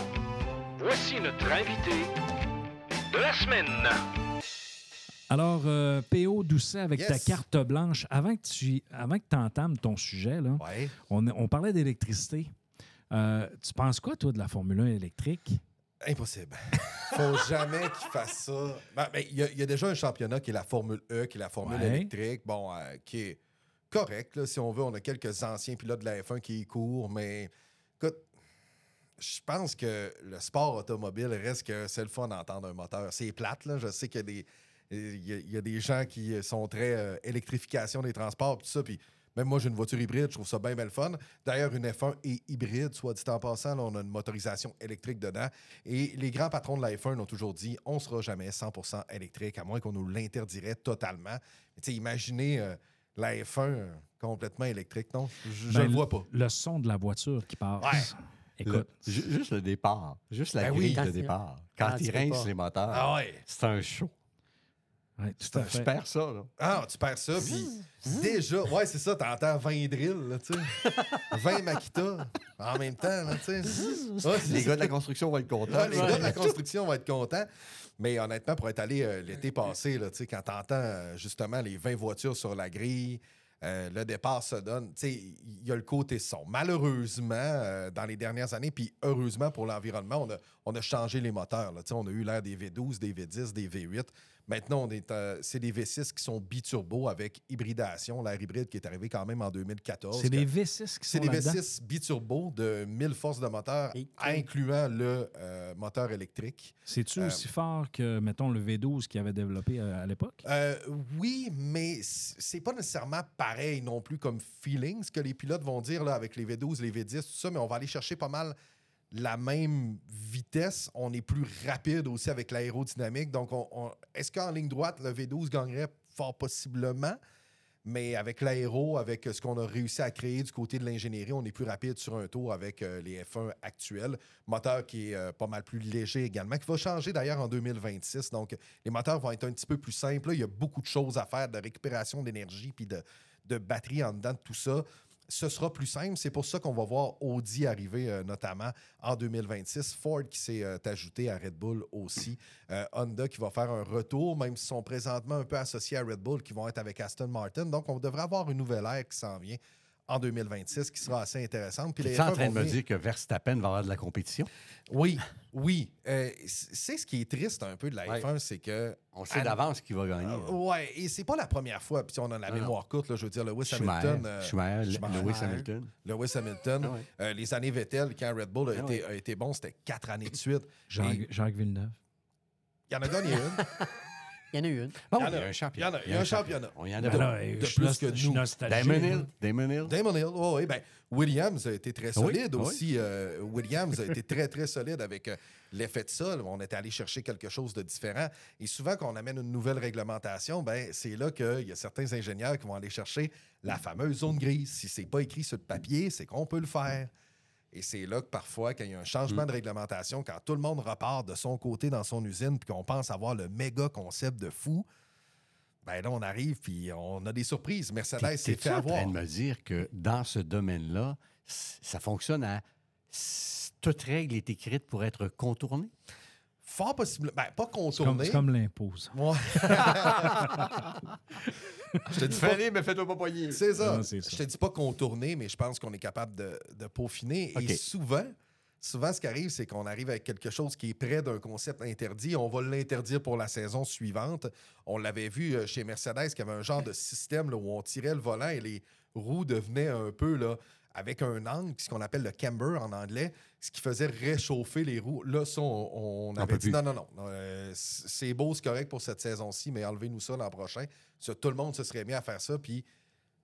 Voici notre invité de la semaine. Alors, euh, PO Doucet, avec ta carte blanche, avant que tu avant que entames ton sujet, là, Ouais. on, on parlait d'électricité. Euh, tu penses quoi, toi, de la Formule 1 électrique? Impossible. Faut jamais qu'il fasse ça. Ben, ben, Il y, a- il y a déjà un championnat qui est la Formule E, qui est la Formule Ouais. électrique, bon, euh, qui est correct, là, si on veut. On a quelques anciens pilotes de la F1 qui y courent, mais écoute, je pense que le sport automobile reste que c'est le fun d'entendre un moteur. C'est plate, là. Je sais qu'il y a des. Il y a, il y a des gens qui sont très euh, électrification des transports, tout ça, puis même moi, j'ai une voiture hybride, je trouve ça bien, bien le fun. D'ailleurs, une F1 est hybride, soit dit en passant, là, on a une motorisation électrique dedans. Et les grands patrons de la F1 ont toujours dit on sera jamais 100% électrique, à moins qu'on nous l'interdirait totalement. Mais tu sais, imaginez euh, la F1 euh, complètement électrique, non? Je, je Ben, le vois pas. Le son de la voiture qui passe. Ouais. Écoute, Le- ju- juste le départ. Juste la Ben grille de départ. quand Quand il ils rincent les moteurs, Ah ouais. c'est un show. Ouais, tout C'est à un- fait. Je perds ça, là. Ah, tu perds ça, puis déjà, ouais, c'est ça, t'entends 20 drills, là, tu sais. 20 Makita en même temps, là, tu sais. Ouais, c'est Les gars de la construction vont être contents. Ouais, les gars de la construction vont être contents. Mais honnêtement, pour être allé euh, l'été passé, là, tu sais, quand t'entends euh, justement les 20 voitures sur la grille, euh, le départ se donne. tu sais, Il y a le côté son. Malheureusement, euh, dans les dernières années, puis heureusement pour l'environnement, on a, on a changé les moteurs. là. Tu sais, On a eu l'ère des V12, des V10, des V8. Maintenant, euh, c'est des V6 qui sont biturbo avec hybridation, l'air hybride qui est arrivé quand même en 2014. C'est des V6 qui c'est sont des là-dedans? V6 biturbo de 1000 forces de moteur, Et- incluant le euh, moteur électrique. C'est-tu Euh, aussi fort que, mettons, le V12 qu'il avait développé à l'époque? Oui, mais c'est pas nécessairement pareil non plus comme feeling, ce que les pilotes vont dire là, avec les V12, les V10, tout ça, mais on va aller chercher pas mal la même vitesse. On est plus rapide aussi avec l'aérodynamique. Donc, on- est-ce qu'en ligne droite, le V12 gagnerait fort possiblement? Mais avec l'aéro, avec ce qu'on a réussi à créer du côté de l'ingénierie, on est plus rapide sur un tour avec euh, les F1 actuels. Moteur qui est euh, pas mal plus léger également, qui va changer d'ailleurs en 2026. Donc, les moteurs vont être un petit peu plus simples. Il y a beaucoup de choses à faire de récupération d'énergie puis de, de batterie en dedans de tout ça. Ce sera plus simple. C'est pour ça qu'on va voir Audi arriver euh, notamment en 2026. Ford qui s'est euh, ajouté à Red Bull aussi. Euh, Honda qui va faire un retour, même s'ils sont présentement un peu associés à Red Bull, qui vont être avec Aston Martin. Donc, on devrait avoir une nouvelle ère qui s'en vient en 2026 qui sera assez intéressante. Puis Tu es en F1 train de me dire que Verstappen va avoir de la compétition? Oui, oui. Euh, c'est ce qui est triste un peu de la Ouais. F1, c'est que On sait d'avance qui va gagner. euh, ouais, et c'est pas la première fois. Puis si on a la Non, non. mémoire courte, là, je veux dire, Lewis Schumacher, Hamilton. euh, Schumacher, Le- Schumacher. Lewis Hamilton. Lewis Hamilton. Ah ouais. Euh, les années Vettel, quand Red Bull a, Ah été, a été bon, c'était quatre années de suite. Jacques, Et Jacques Villeneuve. Il y en a gagné une. Il y en a eu une. Bon, Il y en il y a- a un championnat. il y en a- il y a un championnat. On y en a Ben pas. là, de plus que nous. Damon Hill. Damon Hill. Damon Hill, oh, oui, ben, Williams a été très Ah oui, solide ah oui. aussi. euh, Williams a été très, très solide avec euh, l'effet de sol. On est allé chercher quelque chose de différent. Et souvent, quand on amène une nouvelle réglementation, ben, c'est là qu'il y a certains ingénieurs qui vont aller chercher la fameuse zone grise. Si c'est pas écrit sur le papier, c'est qu'on peut le faire. Et c'est là que parfois, quand il y a un changement Mm. de réglementation, quand tout le monde repart de son côté dans son usine, puis qu'on pense avoir le méga concept de fou, ben là, on arrive, puis on a des surprises. Mercedes s'est fait en avoir. train de me dire que dans ce domaine-là, ça fonctionne à... Toute règle est écrite pour être contournée? Fort possible. Ben, pas C'est comme, ça. Ouais. je te dis pas. mais faites-le pas poigner. C'est ça. Non, c'est ça. Je te dis pas contourner, mais je pense qu'on est capable de, de peaufiner. Et souvent, souvent, ce qui arrive, c'est qu'on arrive avec quelque chose qui est près d'un concept interdit. On va l'interdire pour la saison suivante. On l'avait vu euh, chez Mercedes, qui avait un genre de système là, où on tirait le volant et les roues devenaient un peu là, avec un angle, ce qu'on appelle le camber en anglais, ce qui faisait réchauffer les roues. Là, ça, on, avait dit non, non, non. euh, c'est beau, c'est correct pour cette saison-ci, mais enlevez-nous ça l'an prochain. Ça, tout le monde se serait mis à faire ça, puis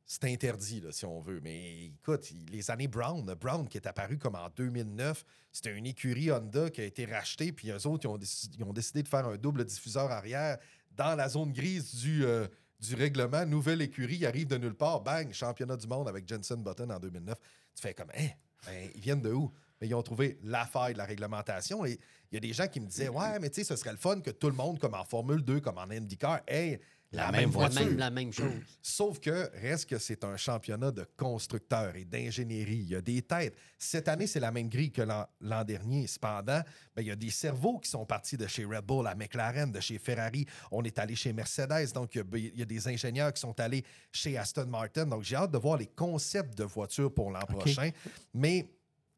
c'est interdit, là, si on veut. Mais écoute, les années Brown, le Brown qui est apparu comme en 2009, c'était une écurie Honda qui a été rachetée, puis eux autres, ils ont, déc- ils ont décidé de faire un double diffuseur arrière dans la zone grise du, euh, du règlement, nouvelle écurie, il arrive de nulle part, bang, championnat du monde avec Jensen Button en 2009. Tu fais comme, hein, ben, ils viennent de où? Mais ils ont trouvé la faille de la réglementation. Et il y a des gens qui me disaient, ouais, mais tu sais, ce serait le fun que tout le monde, comme en Formule 2, comme en IndyCar, ait la, La même même La voiture. même, la même chose. Sauf que reste que c'est un championnat de constructeurs et d'ingénierie. Il y a des têtes. Cette année, c'est la même grille que l'an dernier. Cependant, ben, il y a des cerveaux qui sont partis de chez Red Bull à McLaren, de chez Ferrari. On est allé chez Mercedes. Donc, il y a- il y, a des ingénieurs qui sont allés chez Aston Martin. Donc, j'ai hâte de voir les concepts de voitures pour l'an prochain. Mais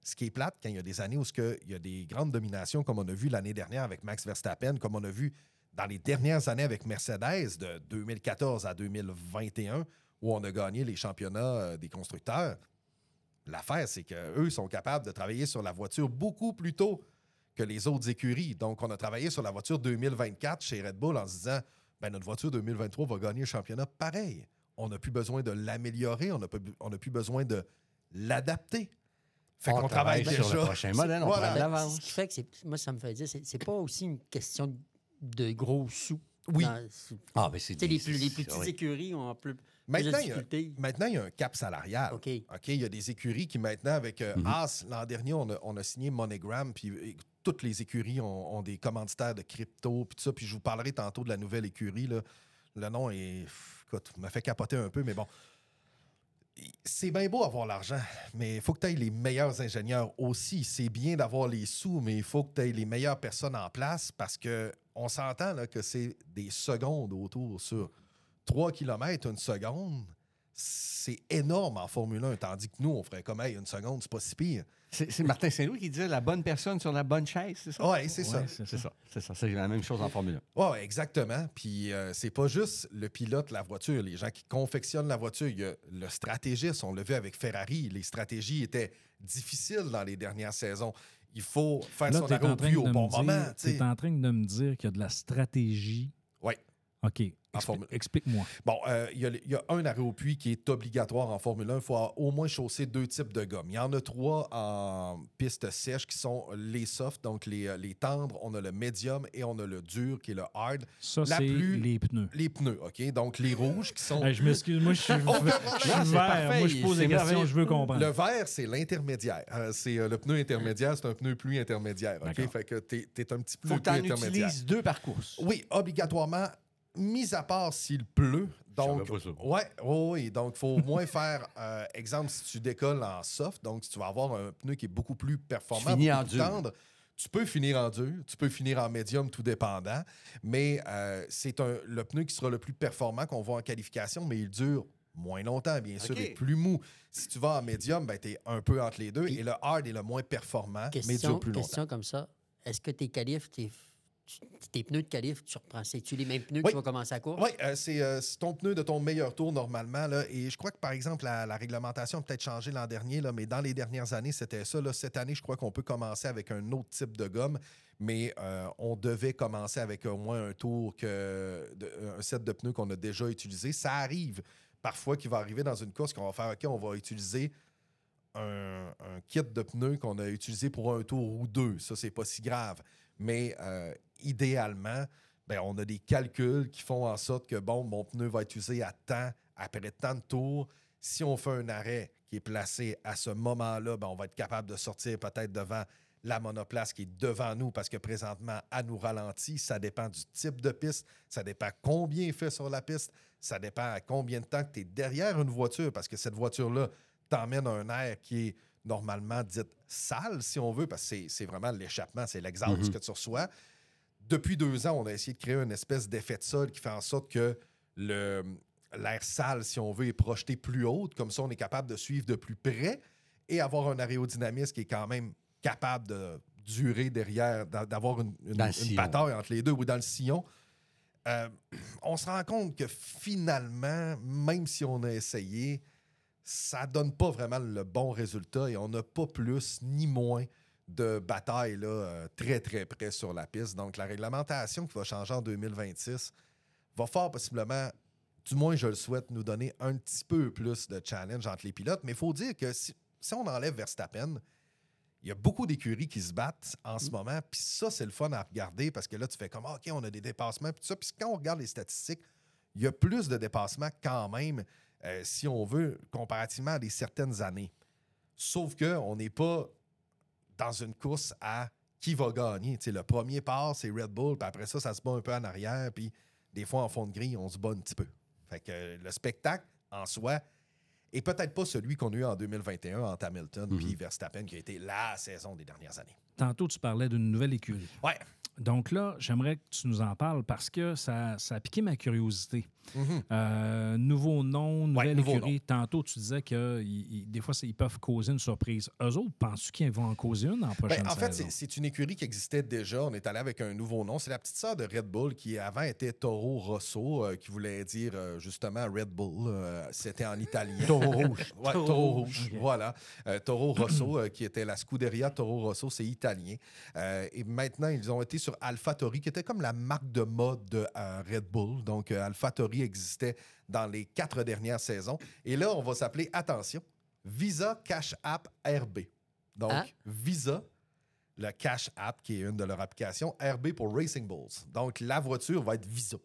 ce qui est plate, quand il y a des années où il y a des grandes dominations, comme on a vu l'année dernière avec Max Verstappen, comme on a vu dans les dernières années avec Mercedes, de 2014 à 2021, où on a gagné les championnats euh, des constructeurs, l'affaire, c'est qu'eux sont capables de travailler sur la voiture beaucoup plus tôt que les autres écuries. Donc, on a travaillé sur la voiture 2024 chez Red Bull en se disant, ben, notre voiture 2023 va gagner le championnat pareil. On n'a plus besoin de l'améliorer, on n'a pas- on n'a plus besoin de l'adapter. Fait On qu'on travaille, travaille sur déjà. le prochain modèle, on Voilà. de l'avance. Ce qui fait que c'est- moi, ça me fait dire, c'est c'est pas aussi une question de gros sous. Oui. Dans- Ah, ben c'est les, plus, les plus petites oui. écuries ont plus, plus Maintenant, de il y a-. Maintenant, il y a un cap salarial. OK. OK, il y a des écuries qui maintenant, avec euh, Mhm. Haas, l'an dernier, on a, on a signé Monogram, puis euh, toutes les écuries ont, ont des commanditaires de crypto, puis tout ça. Puis je vous parlerai tantôt de la nouvelle écurie. là. Le nom est. pff, Écoute, m'a fait capoter un peu, mais bon. C'est bien beau avoir l'argent, mais il faut que tu aies les meilleurs ingénieurs aussi. C'est bien d'avoir les sous, mais il faut que tu aies les meilleures personnes en place parce que on s'entend là, que c'est des secondes autour sur 3 km, une seconde. C'est énorme en Formule 1, tandis que nous, on ferait comme hey, une seconde, c'est pas si pire. C'est Martin Saint-Louis qui disait la bonne personne sur la bonne chaise, c'est ça? Ouais, c'est ça. Ouais, c'est C'est ça. ça, c'est ça. C'est la même chose en Formule 1. Oui, exactement. Puis euh, c'est pas juste le pilote, la voiture, les gens qui confectionnent la voiture. Il y a le stratégiste. On l'a vu avec Ferrari. Les stratégies étaient difficiles dans les dernières saisons. Il faut faire Là, son es arrêt au plus bon moment. tu sais. en train de me dire qu'il y a de la stratégie. Oui. OK. En Expli- Formule- Explique-moi. Bon, euh, il y, a y un arrêt au puits qui est obligatoire en Formule 1. Il faut au moins chausser deux types de gomme. Il y en a trois en piste sèche qui sont les soft, donc les, euh, les tendres. On a le médium et on a le dur qui est le hard. Ça, La c'est plus- les pneus. Les pneus, OK? Donc les rouges qui sont. Hey, je m'excuse, moi, je suis, je suis vert. Moi, je pose des questions, je veux comprendre. Le vert, c'est l'intermédiaire. Euh, c'est euh, le pneu intermédiaire, c'est un pneu pluie intermédiaire. OK? D'accord. Fait que t'es es un petit peu Faut que tu en pluie intermédiaire. utilises deux par course. Oui, obligatoirement, mis à part s'il pleut. Donc, savais pas ça. ouais, oh oui, donc il faut au moins faire, euh, exemple, si tu décolles en soft, donc si tu vas avoir un pneu qui est beaucoup plus performant, beaucoup en plus tendre, tu peux finir en dur, tu peux finir en médium, tout dépendant, mais euh, c'est un- le pneu qui sera le plus performant qu'on voit en qualification, mais il dure moins longtemps, bien sûr, et plus mou. Si tu vas en médium, ben, tu es un peu entre les deux, Puis- et le hard est le moins performant, mais Question, dure plus longtemps. question comme ça. Est-ce que tes qualifs, tes, tes pneus de qualif, tu reprends, c'est-tu les mêmes pneus que Oui. tu vas commencer à course? Oui, euh, c'est euh, c'est ton pneu de ton meilleur tour normalement. Là, et je crois que, par exemple, la, la réglementation a peut-être changé l'an dernier, là, mais dans les dernières années, c'était ça. Là. Cette année, je crois qu'on peut commencer avec un autre type de gomme, mais euh, on devait commencer avec au moins un tour, que, de- un set de pneus qu'on a déjà utilisé. Ça arrive parfois qu'il va arriver dans une course qu'on va faire, OK, on va utiliser un, un kit de pneus qu'on a utilisé pour un tour ou deux. Ça, c'est pas si grave. Mais euh, idéalement, ben, on a des calculs qui font en sorte que, bon, mon pneu va être usé à temps, après tant de tours. Si on fait un arrêt qui est placé à ce moment-là, ben, on va être capable de sortir peut-être devant la monoplace qui est devant nous parce que présentement, à nous ralentit. Ça dépend du type de piste, ça dépend combien il fait sur la piste, ça dépend à combien de temps que tu es derrière une voiture parce que cette voiture-là t'emmène un air qui est normalement dit sale, si on veut, parce que c'est- vraiment l'échappement, c'est l'exhaust que tu reçois. Depuis deux ans, on a essayé de créer une espèce d'effet de sol qui fait en sorte que l'air sale, si on veut, est projeté plus haute. Comme ça, on est capable de suivre de plus près et avoir un aérodynamisme qui est quand même capable de durer derrière, d'a- d'avoir une, une- bataille entre les deux ou dans le sillon. Euh, on se rend compte que finalement, même si on a essayé, ça donne pas vraiment le bon résultat et on n'a pas plus ni moins de bataille là, euh, très, très près sur la piste. Donc, la réglementation qui va changer en 2026 va fort possiblement, du moins je le souhaite, nous donner un petit peu plus de challenge entre les pilotes. Mais il faut dire que si, si on enlève Verstappen, il y a beaucoup d'écuries qui se battent en ce moment. Puis ça, c'est le fun à regarder parce que là, tu fais comme, OK, on a des dépassements. Puis ça. Puis quand on regarde les statistiques, il y a plus de dépassements quand même, euh, si on veut, comparativement à des certaines années. Sauf qu'on n'est pas dans une course à qui va gagner. Le premier part, c'est Red Bull, puis après ça, ça se bat un peu en arrière, puis des fois, en fond de grille, on se bat un petit peu. Fait que euh, le spectacle, en soi, est peut-être pas celui qu'on a eu en 2021 entre Hamilton puis Verstappen, qui a été la saison des dernières années. Tantôt, tu parlais d'une nouvelle écurie. Ouais. Donc là, j'aimerais que tu nous en parles parce que ça, ça a piqué ma curiosité. Euh, nouveau nom, nouvelle nouveau écurie. Tantôt, tu disais que des fois, ils peuvent causer une surprise. Eux autres, penses-tu qu'ils vont en causer une en Ben, prochaine en fait, c'est- c'est une écurie qui existait déjà. On est allé avec un nouveau nom. C'est la petite sœur de Red Bull qui avant était Toro Rosso, euh, qui voulait dire euh, justement Red Bull. Euh, C'était en italien. Taureau rouge. Ouais, Toro, Rouge. Voilà. Euh, Toro Rosso, euh, qui était la Scuderia Toro Rosso, c'est italien. Euh, et maintenant, ils ont été sur AlphaTauri, qui était comme la marque de mode de euh, Red Bull. Donc, euh, Existait dans les quatre dernières saisons. Et là, on va s'appeler, attention, Visa Cash App RB. Donc, Hein? Visa, le Cash App, qui est une de leurs applications, RB pour Racing Bulls. Donc, la voiture va être Visa.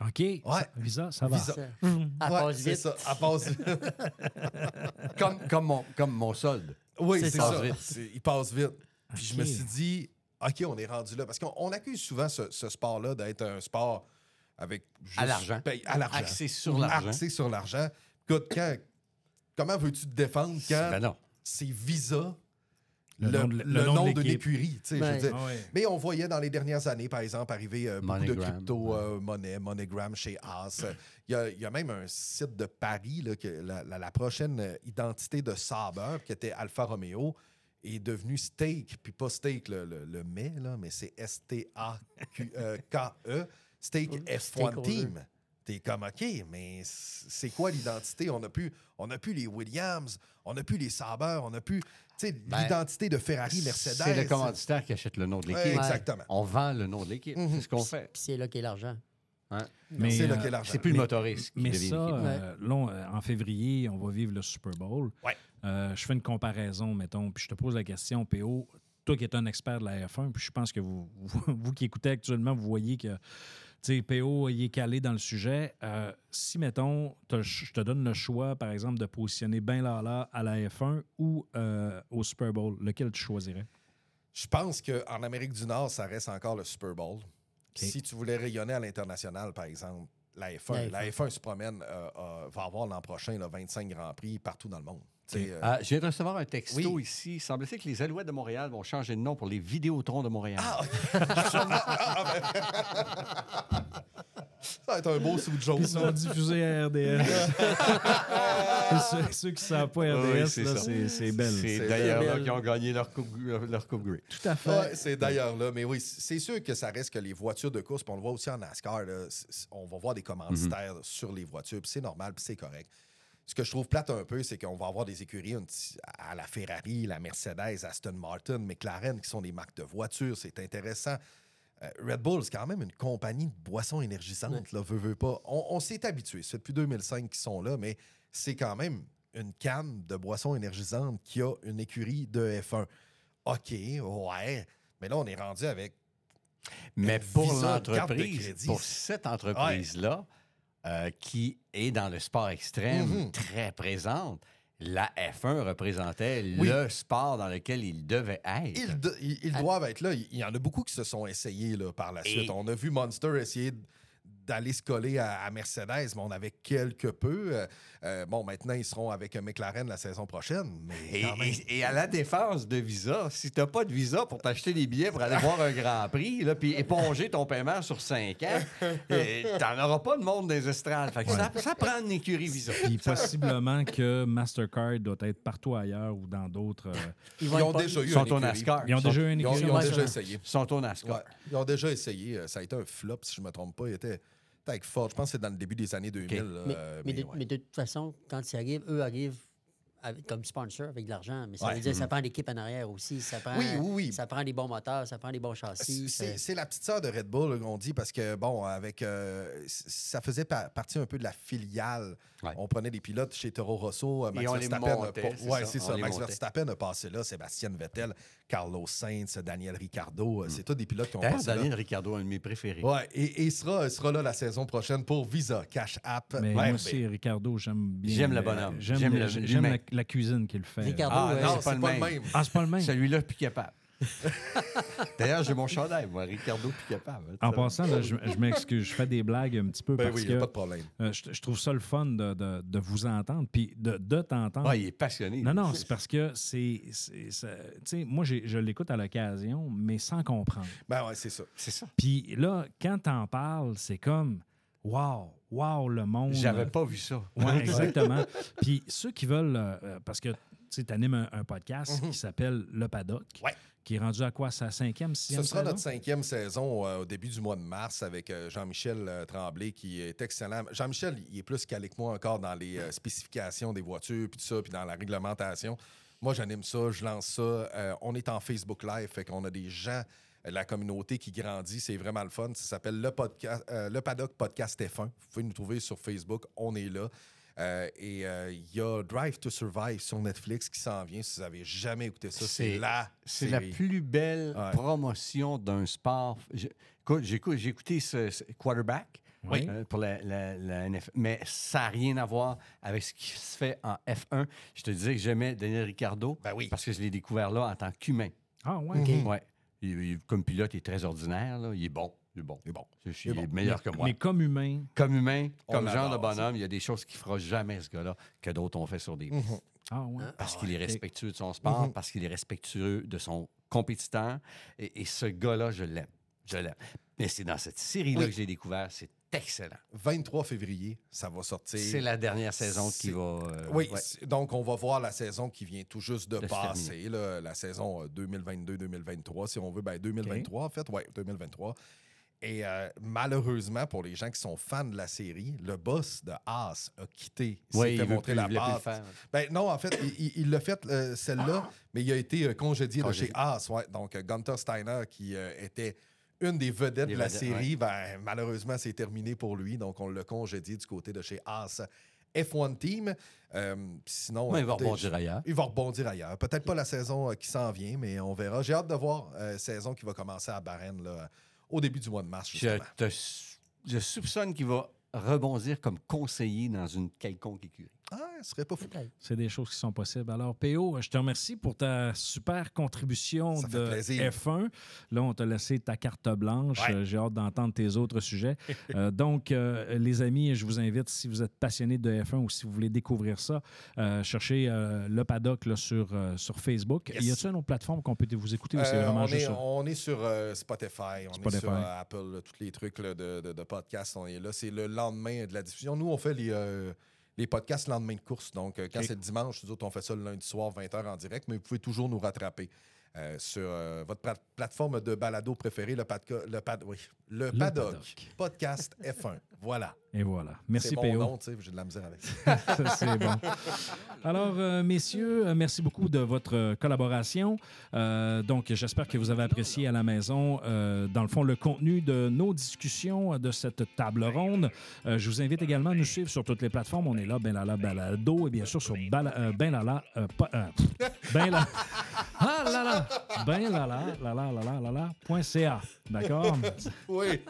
OK. ça- Visa, ça va. Visa. Ouais, passe c'est vite. ça. Elle passe vite. Comme, comme, mon, comme mon solde. Oui, C'est ça. ça. Vite. C'est- Il passe vite. Puis je me suis dit, OK, on est rendu là. Parce qu'on on accuse souvent ce, ce sport-là d'être un sport avec. juste À l'argent. paye- À l'argent. Axé sur l'argent. Axé sur l'argent. Écoute, quand- comment veux-tu te défendre quand Ben non. c'est Visa, Le le, nom de- le nom de l'écurie? Ben, ouais. Mais on voyait dans les dernières années, par exemple, arriver euh, beaucoup de MoneyGram, crypto, ouais. euh, MoneyGram chez As. Euh, Il y, a, il y a même un site de Paris, là, que la, la- la prochaine euh, identité de Saber, qui était Alfa Romeo, est devenue Steak, puis pas Steak le, le, le mets, là, mais c'est S-T-A-K-E, Steak F1 Stakeholder. Team. T'es comme, OK, mais c'est quoi l'identité? On n'a plus, on a plus les Williams, on n'a plus les Saber, on n'a plus tu sais, Ben, l'identité de Ferrari, Mercedes. C'est le commanditaire qui achète le nom de l'équipe. Ouais, exactement. On vend le nom de l'équipe. Mhm. C'est ce qu'on fait. Puis c'est là qu'est l'argent. Mais, c'est là euh, qu'est l'argent. C'est plus le Mais- motoriste qui Mais devient ça, l'équipe. euh, là, on- euh, en février, on va vivre le Super Bowl. Ouais. Euh, je fais une comparaison, mettons, puis je te pose la question, PO, toi qui es un expert de la F1, puis je pense que vous, vous, vous qui écoutez actuellement, vous voyez que, sais, PO, il est calé dans le sujet. Euh, si, mettons, je te donne le choix, par exemple, de positionner Ben Lala à la F1 ou euh, au Super Bowl, lequel tu choisirais? Je pense qu'en Amérique du Nord, ça reste encore le Super Bowl. Si tu voulais rayonner à l'international, par exemple, la F1, La la F1, se promène, euh, euh, va avoir l'an prochain là, 25 Grands Prix partout dans le monde. Euh, Ah, je viens de recevoir un texto Oui. ici. Il semble-t-il que les Alouettes de Montréal vont changer de nom pour les Vidéotrons de Montréal. Ah. Sûrement. Ah, ben. ça va être un beau sous de jaune. Ils sont diffusés à RDS. ceux, ceux qui ne savent pas RDS, Oui, c'est c'est c'est belle. C'est C'est d'ailleurs là qu'ils ont gagné leur coupe, leur coupe Grey. Tout à fait. Ouais, c'est d'ailleurs là. Mais oui, c'est sûr que ça reste que les voitures de course, puis on le voit aussi en NASCAR, là, on va voir des commanditaires sur les voitures, puis c'est normal, puis c'est correct. Ce que je trouve plate un peu, c'est qu'on va avoir des écuries à la Ferrari, la Mercedes, Aston Martin, McLaren, qui sont des marques de voitures. C'est intéressant. Euh, Red Bull, c'est quand même une compagnie de boissons énergisantes, là, veut, veut pas. On, on s'est habitué. C'est depuis 2005 qu'ils sont là, mais c'est quand même une canne de boissons énergisantes qui a une écurie de F1. OK, ouais. Mais là, on est rendu avec. Mais pour l'entreprise, pour cette entreprise-là, euh, qui est dans le sport extrême, Mhm. très présente, la F1 représentait Oui. le sport dans lequel il devait être. Ils, de- ils- ils doivent être là. Il y en a beaucoup qui se sont essayés là, par la Et- suite. On a vu Monster essayer d'aller se coller à, à Mercedes, mais on avait quelque peu. Euh, euh, bon, maintenant, ils seront avec McLaren la saison prochaine, mais Et, quand même. et- et à la défense de Visa, si tu n'as pas de visa pour t'acheter des billets pour aller voir un Grand Prix, là, puis éponger ton paiement sur 5 ans, tu n'en auras pas de monde des estrades. Fait que ça, ça prend une écurie Visa. Puis possiblement que Mastercard doit être partout ailleurs ou dans d'autres. euh, Ils ont déjà eu Ils sont une au écurie. NASCAR. Ils ont déjà eu une Ils ont, écurie. ils ont déjà essayé. ils sont au NASCAR. Ouais. Ils ont déjà essayé. Euh, Ça a été un flop, si je ne me trompe pas. Il était, avec Ford. Je pense que c'est dans le début des années 2000. là, Mais, euh, mais de, ouais. mais de toute façon, quand ils arrivent, eux arrivent avec- comme sponsor avec de l'argent, mais ça Ouais. veut dire que ça prend l'équipe en arrière aussi. Ça prend, Oui, oui, oui. Ça prend des bons moteurs, ça prend des bons châssis. C'est ça- la petite sœur de Red Bull, on dit, parce que, bon, avec euh, ça faisait pa- partie un peu de la filiale. Ouais. On prenait des pilotes chez Toro Rosso. Max Et on les Verstappen c'est ouais, ça, c'est on ça. les Max. Verstappen a passé là, Sébastien Vettel, Carlos Sainz, Daniel Ricciardo. euh, C'est tous des pilotes qui ont D'ailleurs, passé là. Daniel Ricardo, un de mes préférés. Ouais, et, il sera, sera là la saison prochaine pour Visa Cash App. Mais moi aussi, Ricardo, j'aime bien. J'aime le bonhomme. J'aime J'aime la, cuisine qu'il fait. Ricardo, Ah, ouais. non, c'est pas le même. Ah, c'est pas le même. Celui-là, plus capable. D'ailleurs, j'ai mon chandail, moi, Ricardo, plus capable. En passant, là, je, je m'excuse, je fais des blagues un petit peu Ben parce oui, il n'y a que pas de problème. euh, je, je trouve ça le fun de, de- de vous entendre, puis de, de t'entendre. Ah, il est passionné. non, non, c'est parce que c'est. Tu sais, moi, je l'écoute à l'occasion, mais sans comprendre. Ben ouais, c'est ça. C'est ça. Puis là, quand t'en parles, c'est comme. Wow, wow, le monde. J'avais pas vu ça. Oui, exactement. Puis ceux qui veulent, euh, euh, parce que tu animes un, un podcast qui s'appelle Le Paddock, Mhm. Ouais. qui est rendu à quoi, sa cinquième, Ce sixième sera saison? notre cinquième saison euh, au début du mois de mars avec euh, Jean-Michel euh, Tremblay qui est excellent. Jean-Michel, il est plus calé que moi encore dans les euh, spécifications des voitures, puis tout ça, puis dans la réglementation. Moi, j'anime ça, je lance ça. Euh, on est en Facebook Live, fait qu'on a des gens euh, la communauté qui grandit. C'est vraiment le fun. Ça s'appelle le, podcast, euh, le Paddock Podcast F1. Vous pouvez nous trouver sur Facebook. On est là. Euh, et euh, il y a Drive to Survive sur Netflix qui s'en vient. Si vous n'avez jamais écouté ça, c'est la C'est la plus belle Ouais. promotion d'un sport. J'ai écouté ce, ce quarterback Oui. euh, pour la, la- la NFL, mais ça n'a rien à voir avec ce qui se fait en F1. Je te disais que j'aimais Daniel Ricardo Ben oui. parce que je l'ai découvert là en tant qu'humain. Ah, ouais. Ouais. Il- il- comme pilote, il est très ordinaire. là. Il est bon. Il est bon. C'est bon. Je suis Il est bon. meilleur que moi. Mais comme humain, Comme humain, comme genre de bonhomme, il y a des choses qu'il fera jamais, ce gars-là, que d'autres ont fait sur des Mhm. ah, ouais. parce qu'il est respectueux de son sport, Mhm. parce qu'il est respectueux de son compétiteur. Et, et ce gars-là, je l'aime. Je l'aime. Mais c'est dans cette série-là Oui. que j'ai découvert. C'est excellent. 23 février, ça va sortir. C'est la dernière saison qui va. euh, Oui, ouais. donc on va voir la saison qui vient tout juste de, De se passer, là, la saison euh, 2022-2023, si on veut. Ben, 2023, en fait, oui, 2023. Et euh, malheureusement, pour les gens qui sont fans de la série, le boss de Haas a quitté. Il s'est fait montrer la patte. Ben, non, en fait, il- l'a fait, euh, celle-là, mais il a été euh, congédié, de chez Haas. Ouais. Donc, euh, Gunther Steiner, qui euh, était une des vedettes Des de la vedettes, série, ben, malheureusement, c'est terminé pour lui. Donc, on l'a congédié du côté de chez Haas F1 Team. Euh, sinon, Mais il va rebondir ailleurs. il va rebondir ailleurs. Peut-être pas la saison euh, qui s'en vient, mais on verra. J'ai hâte de voir la saison qui va commencer à Bahreïn là, au début du mois de mars, Je, te- je soupçonne qu'il va rebondir comme conseiller dans une quelconque écurie. Ah, ce serait pas fou. C'est des choses qui sont possibles. Alors, PO, je te remercie pour ta super contribution Ça de plaisir. F1. Là, on t'a laissé ta carte blanche. Ouais. J'ai hâte d'entendre tes autres sujets. Euh, donc, euh, les amis, je vous invite, si vous êtes passionné de F1 ou si vous voulez découvrir ça, euh, cherchez euh, le paddock là, sur, euh, sur Facebook. Yes. Y a-t-il une autre plateforme qu'on peut vous écouter ou c'est vraiment on, juste est, ça? on est sur euh, Spotify, on Spotify. est sur euh, Apple, là, tous les trucs là, de, de, de podcasts, on est là. C'est le lendemain de la diffusion. Nous, on fait les, euh, les podcasts le lendemain de course. Donc, euh, quand Ok. c'est le dimanche, nous autres, on fait ça le lundi soir, 20h en direct, mais vous pouvez toujours nous rattraper. euh, sur euh, votre pla- plateforme de balado préférée, le, padca- le, pad- oui, le, paddock, Paddock. podcast F1. Voilà. Et voilà. Merci, C'est mon PO. nom, tu sais, j'ai de la misère avec ça. c'est bon. Alors, euh, messieurs, euh, merci beaucoup de votre euh, collaboration. Euh, donc, j'espère que vous avez apprécié à la maison, euh, dans le fond, le contenu de nos discussions euh, de cette table ronde. Euh, je vous invite également à nous suivre sur toutes les plateformes. On est là, Ben Lala Balado, et bien sûr sur Bala- euh, Ben Lala. euh, pas- euh, ben Lala. Ah là là! Ben CA. D'accord? oui,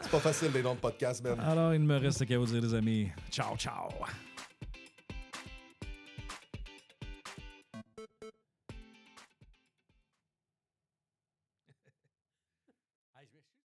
c'est pas facile les noms de podcast, Ben. Alors, il me reste qu'à vous dire, les amis, ciao, ciao!